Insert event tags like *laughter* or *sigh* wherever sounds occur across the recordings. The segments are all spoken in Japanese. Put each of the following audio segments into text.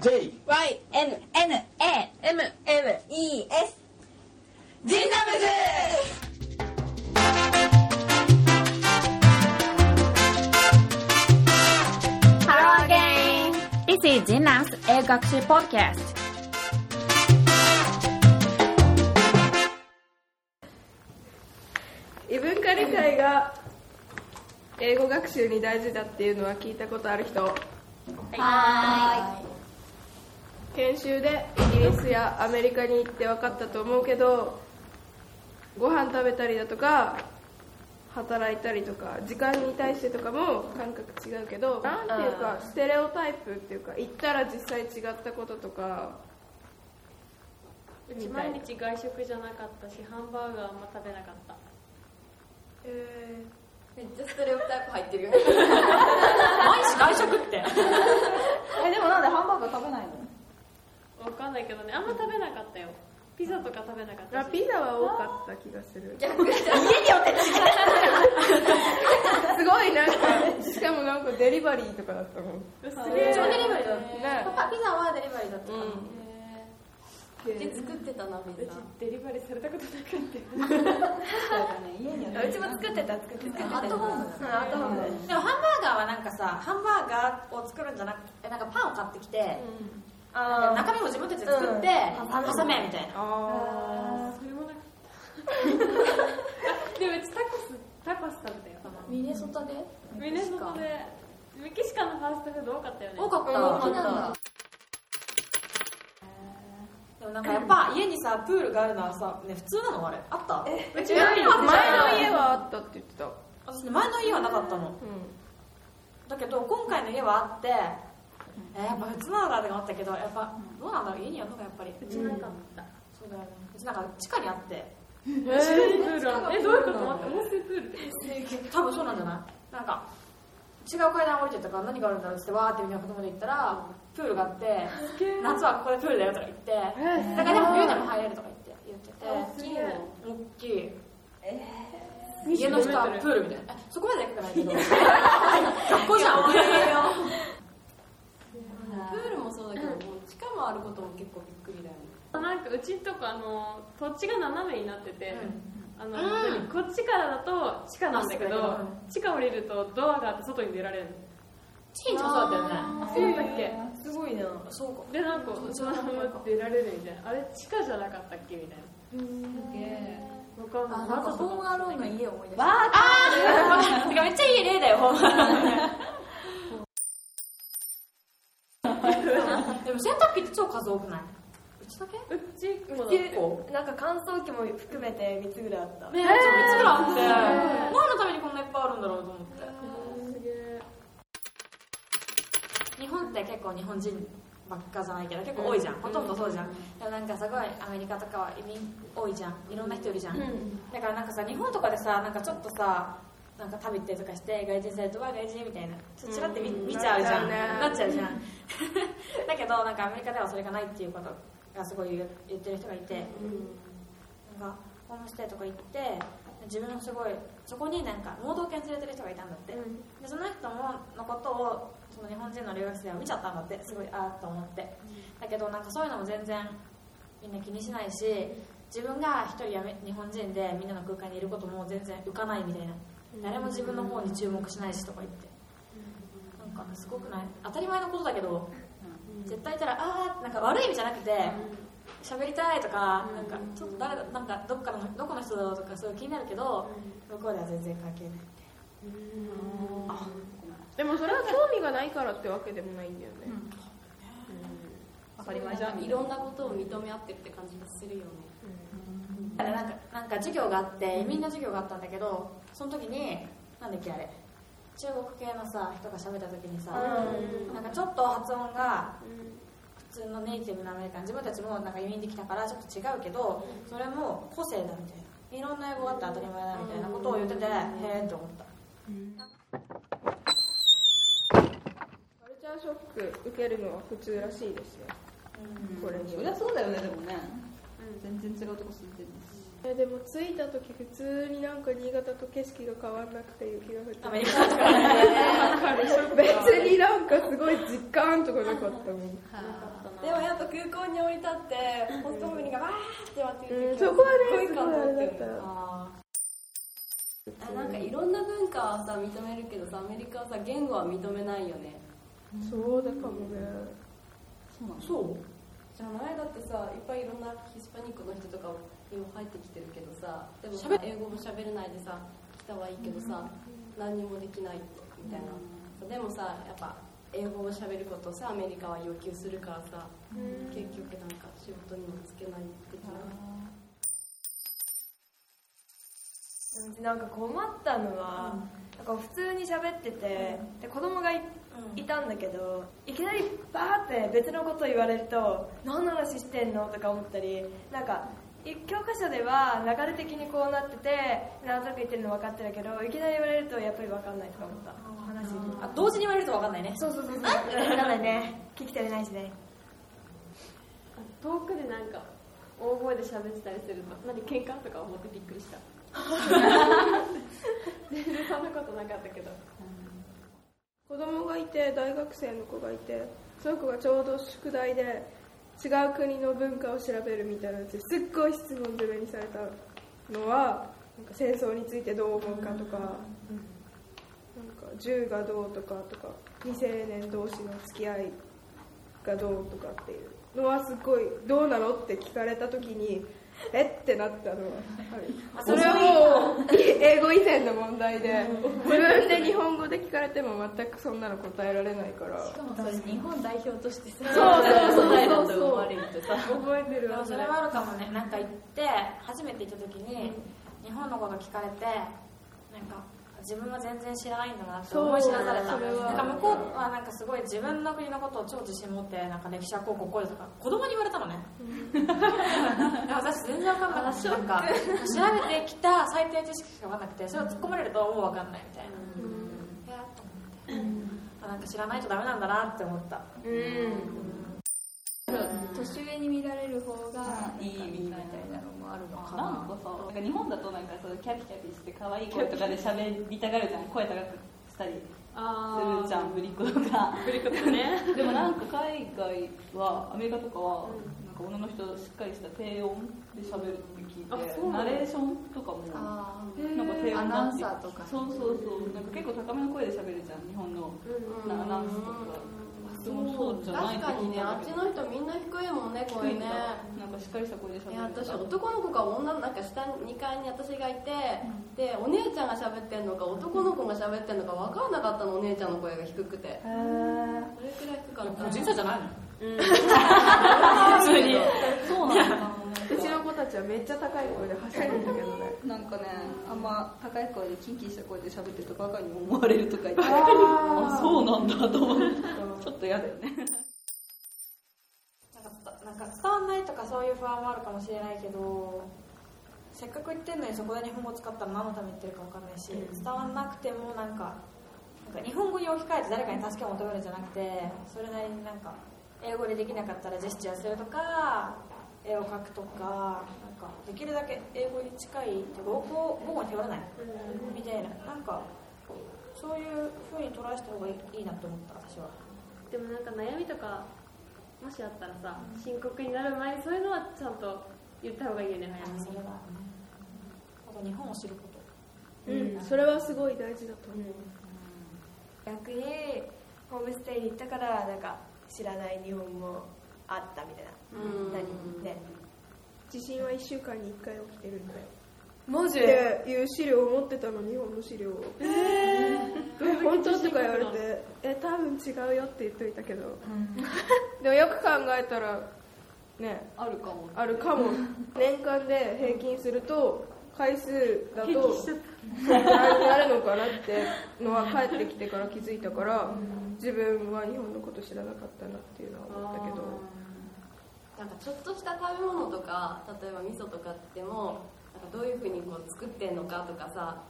J Y M N A M M E S ジンダムズ。ハローゲイン。This ジンダム英学習ポッド。異文化理解が英語学習に大事だっていうのは聞いたことある人。はい。研修でイギリスやアメリカに行って分かったと思うけどご飯食べたりだとか働いたりとか時間に対してとかも感覚違うけどなんていうかステレオタイプっていうか行ったら実際違ったこととかうち毎日外食じゃなかったしハンバーガーあんま食べなかった。えめっちゃステレオタイプ入ってるよね。*laughs* 毎日外食って。*laughs* えでもなんでハンバーガー食べないの？わかんないけどね。あんま食べなかったよ。ピザとか食べなかったし。ピザは多かった気がする。逆にすごいなんかしかもなんかデリバリーとかだったもん。すげえ。超デリバリーだね。パパピザはデリバリーだったかな、うん。うち作ってたなピザ。うちデリバリーされたことなかった。家にはうちも作ってた作ってた。アットホームうんアットホームでもハンバーガーはなんかさハンバーガーを作るんじゃなくてなんかパンを買ってきて、なん。か中身も自分たちで作って、挟めみたいな。あそれもなか。ったでもうちタコスタコス食べたよミネソタで？ミネソタで。メキシカンのファーストフード多かったよね。多かった。多かった。でもなんかやっぱ家にさプールがあるのはさ、ね、普通なの？あれ。あった？うち前の家はあったって言ってた。私ね前の家はなかったの。うだけど今回の家はあって、えーやっぱ普通なのかって思ったけどやっぱどうなんだろう家にあるのかやっぱり。うちなかった。そうだよね。うちなんか地下にあって。えー、えどういうこと？温水プール。で多分そうなんじゃない？なんか違う階段降りてたから何があるんだろうってわーってみんな子供で行ったらプールがあって夏はここでプールだよとか言ってだからでも冬でも入れるとか言って言ってて。大きいの大きい。家の下はプールみたいな。えそこまででかくないけど。*laughs* 学校じゃんプールもそうだけどもう地下もあることも結構びっくりだよね。なんかうちとかあの土地が斜めになってて、あの、うん。こっちからだと地下なんだけど、あ地下降りるとドアがあって外に出られるの。チンチもそうだったよね。あそうだっけすごいなそうかでなんかそのまま出られるみたいな。あれ地下じゃなかったっけみたいな。わかんない。あなんかホームアローンの家を思い出した。てかめっちゃいい例だよほんまでも洗濯機って超数多くない？うちだけ？うちもだっでてなんか乾燥機も含めて3つぐらいあったねえ、ちょっといつぐらいあって、何のためにこんないっぱいあるんだろうと思って。すげえ日本って結構日本人ばっかじゃないけど、結構多いじゃん。ほとんどそうじゃん。でもなんかすごいアメリカとかは移民多いじゃん。いろんな人いるじゃん。だからなんかさ、日本とかでさ、なんかちょっとさ、なんか食べてとかして外人されるとわ外人みたいな。ちょっとちらって見,、見ちゃうじゃん。なな。っちゃうじゃん。*laughs* だけどなんかアメリカではそれがないっていうことがすごい言ってる人がいて、なんかホームステイとか行って自分のすごいそこになんか盲導犬連れてる人がいたんだって、でその人ものことをその日本人の留学生は見ちゃったんだって。すごいああと思って。だけどなんかそういうのも全然みんな気にしないし自分が一人やめ日本人でみんなの空間にいることも全然浮かないみたいな誰も自分の方に注目しないしとか言って。なんかすごくない。当たり前のことだけど絶対いたらああなんか悪い意味じゃなくて喋りたいとかなんかちょっと誰だなんかどっかのどこの人だろうとかそういう気になるけど向こうでは全然関係ない。でもそれは興味がないからってわけでもないんだよね、当たり前じゃん。いろんなことを認め合ってるって感じがするよねあれなんかなんか授業があって移民の授業があったんだけどその時になんだっけあれ中国系のさ人が喋った時にさ、なんかちょっと発音が普通のネイティブのアメリカン自分たちもなんか移民できたからちょっと違うけどそれも個性だみたいな。いろんな英語があって当たり前だみたいなことを言っててへえって思った。カルチャーショック受けるのは普通らしいですよ、これに。そりゃそうだよねでもね、全然違うとこ住んでるしえでも着いた時普通になんか新潟と景色が変わんなくて雪が降って。アメリカとか。ね別になんかすごい実感とかなかったもん。でもやっぱ空港に降り立ってホストファミリーがわーって待ってる時うんそこはねすごい感動だったああなんかいろんな文化はさ認めるけどさアメリカはさ言語は認めないよね。そうだかもね。そうそう？じゃないだってさいっぱいいろんなヒスパニックの人とか今入ってきてるけどさでもさ英語も喋れないでさ来たはいいけどさ何にもできないみたいな。でもさやっぱ英語を喋ることをさアメリカは要求するからさ結局なんか仕事にもつけない的な。なんか困ったのは、なんか普通に喋ってて、で子供がい,、いたんだけどいきなりバーって別のこと言われると何の話してんの？とか思ったりなんかい教科書では流れ的にこうなっててなんとなく言ってるの分かってるけどいきなり言われるとやっぱり分かんないとか思った。話あ同時に言われると分かんないね。そうそうそうそう。分かんないね。聞き取れないしね。遠くでなんか大声で喋ってたりすると何喧嘩とか思ってびっくりした。*laughs* 全然そんなことなかったけど子供がいて大学生の子がいてその子がちょうど宿題で違う国の文化を調べるみたいなやつすっごい質問攻めにされたのはなんか戦争についてどう思うかとか、なんか銃がどうとかとか未成年同士の付き合いがどうとかっていうのはすっごいどうなのって聞かれた時にえ？ってなったのは。それはもう英語以前の問題で。自分で日本語で聞かれても全くそんなの答えられないから。しかもそれ日本代表としてさ。そうそう答えだと思われるとさ覚えてるわそれはあるかもね。なんか行って初めて行った時に日本のこと聞かれてなんか自分は全然知らないんだなって思い知らされた。なんか向こうはなんかすごい自分の国のことを超自信持ってなんか歴史はこうこうこうとか子供に言われたのね。*laughs* でも私全然分かんなかった。なんか調べてきた最低知識しか分かんなくてそれを突っ込まれるともう分かんないみたいな、いやと思って、あなんか知らないとダメなんだなって思った。年上に見られる方がいいみたいなのもあるのかなんか日本だとなんかそうキャピキャピして可愛い声とかで喋りたがるじゃん。声高くしたりすあるじゃんぶりっ子とか。ぶりっ子とかね。*laughs* でもなんか海外はアメリカとかはなんか女の人しっかりした低音で喋るって聞いてナレーションとかもあなんか低音アナウンサーとか。そうそうそう。なんか結構高めの声で喋るじゃん日本のアナウンスとかでもそうじゃない確かにねあっちの人みんな低いもんね声ね。なんかしっかりした声で喋るいや私男の子か女のなんか下2階に私がいて、でお姉ちゃんが喋ってんのか男の子が喋ってんのか分かんなかったのお姉ちゃんの声が低くて。それくらい低かった。個人差じゃないの？普通に。そうなんだ。うちの子たちはめっちゃ高い声で走るんだけどね。なんかねあんま高い声でキンキンした声で喋ってるとバカに思われるとか言って。ああそうなんだと思って。ちょっと嫌だよね。なんかつなんか伝わんないとかそういう不安もあるかもしれないけどせっかく言ってんのにそこで日本語使ったら何のために言ってるか分かんないし、伝わんなくてもなんかなんか日本語に置き換えて誰かに助けを求めるんじゃなくてそれなりになんか英語でできなかったらジェスチャーするとか絵を描くとかなんかできるだけ英語に近いって語語語語に頼らないみたいななんかそういう風に捉えした方がいいいいなと思った私は。でもなんか悩みとかもしあったらさ深刻になる前にそういうのはちゃんと言った方がいいよね早めに。それはあと日本を知ること。うん。それはすごい大事だと思う。逆にホームステイに行ったからなんか知らない日本もあったみたいな何ね地震は1週間に1回起きてるん。だよマジっていう資料を持ってたの日本の資料をえー本当とか言われてえ多分違うよって言っといたけど、でもよく考えたらねあるかもあるかも年間で平均すると回数だと何になるのかなってのは帰ってきてから気づいたから自分は日本のこと知らなかったなっていうのは思ったけどなんかちょっとした食べ物とか例えば味噌とかでもなんかどういうふうにこう作ってんのかとかさ、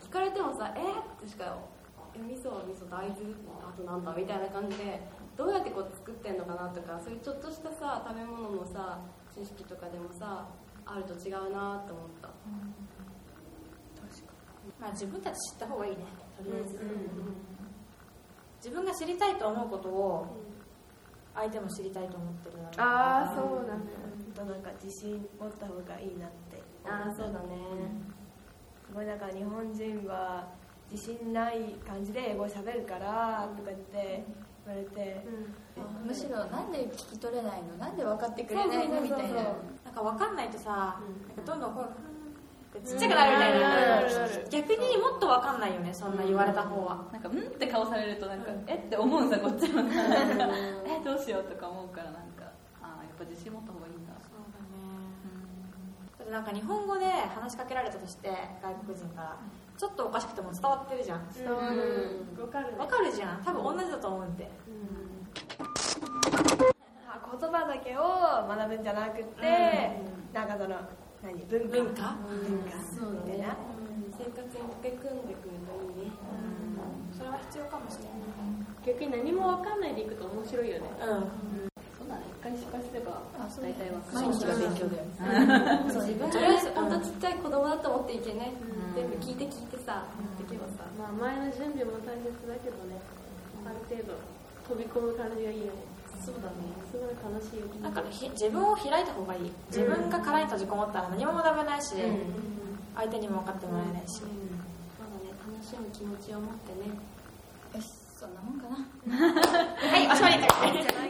聞かれてもさ「え？ー?」ってしか「え味噌は味噌大豆？あとなんだ」みたいな感じでどうやってこう作ってんのかなとかそういうちょっとしたさ食べ物のさ知識とかでもさあると違うなと思った。まあ自分たち知った方がいいねとりあえず、自分が知りたいと思うことを相手も知りたいと思ってるああそうだね。となんか自信持った方がいいなってああそうだね。すごいなんか日本人は自信ない感じで英語喋るからとか言って言われて、むしろなんで聞き取れないの？なんで分かってくれないの？みたいな。なんか分かんないとさ、なんかどんどんちっちゃくなるみたいな、逆にもっと分かんないよねそんな言われた方は、なんかうんって顔されるとなんか、えって思うんさこっちも。えどうしようとか思うからなんかああやっぱ自信持った方がいいんだ。そうだね。だってなんか日本語で話しかけられたとして外国人からちょっとおかしくても伝わってるじゃん。伝わるわかるねわかるじゃん。多分同じだと思うんで。あ言葉だけを学ぶんじゃなくて、なんかその何文化？文化？文化？そうだねみたいな生活に溶け込んでくるといいね。それは必要かもしれ逆に何もわかんないでいくと面白いよね。ないうん。そうだね一回失敗すれば大体わかる。毎日が勉強だよそう自分とりあえずが本当ちっちゃい子供だと思っていけね全部聞いて聞いてさできればさ。まあ前の準備も大切だけどね。ある程度飛び込む感じがいいよねそうだね。すごい楽しいよ。なんかひ自分を開いた方がいい。自分が殻に閉じこもったら何も学べないし、相手にも分かってもらえないし、まだね楽しむ気持ちを持ってね。よしそんなもんかな。*laughs* はいおしまい *laughs*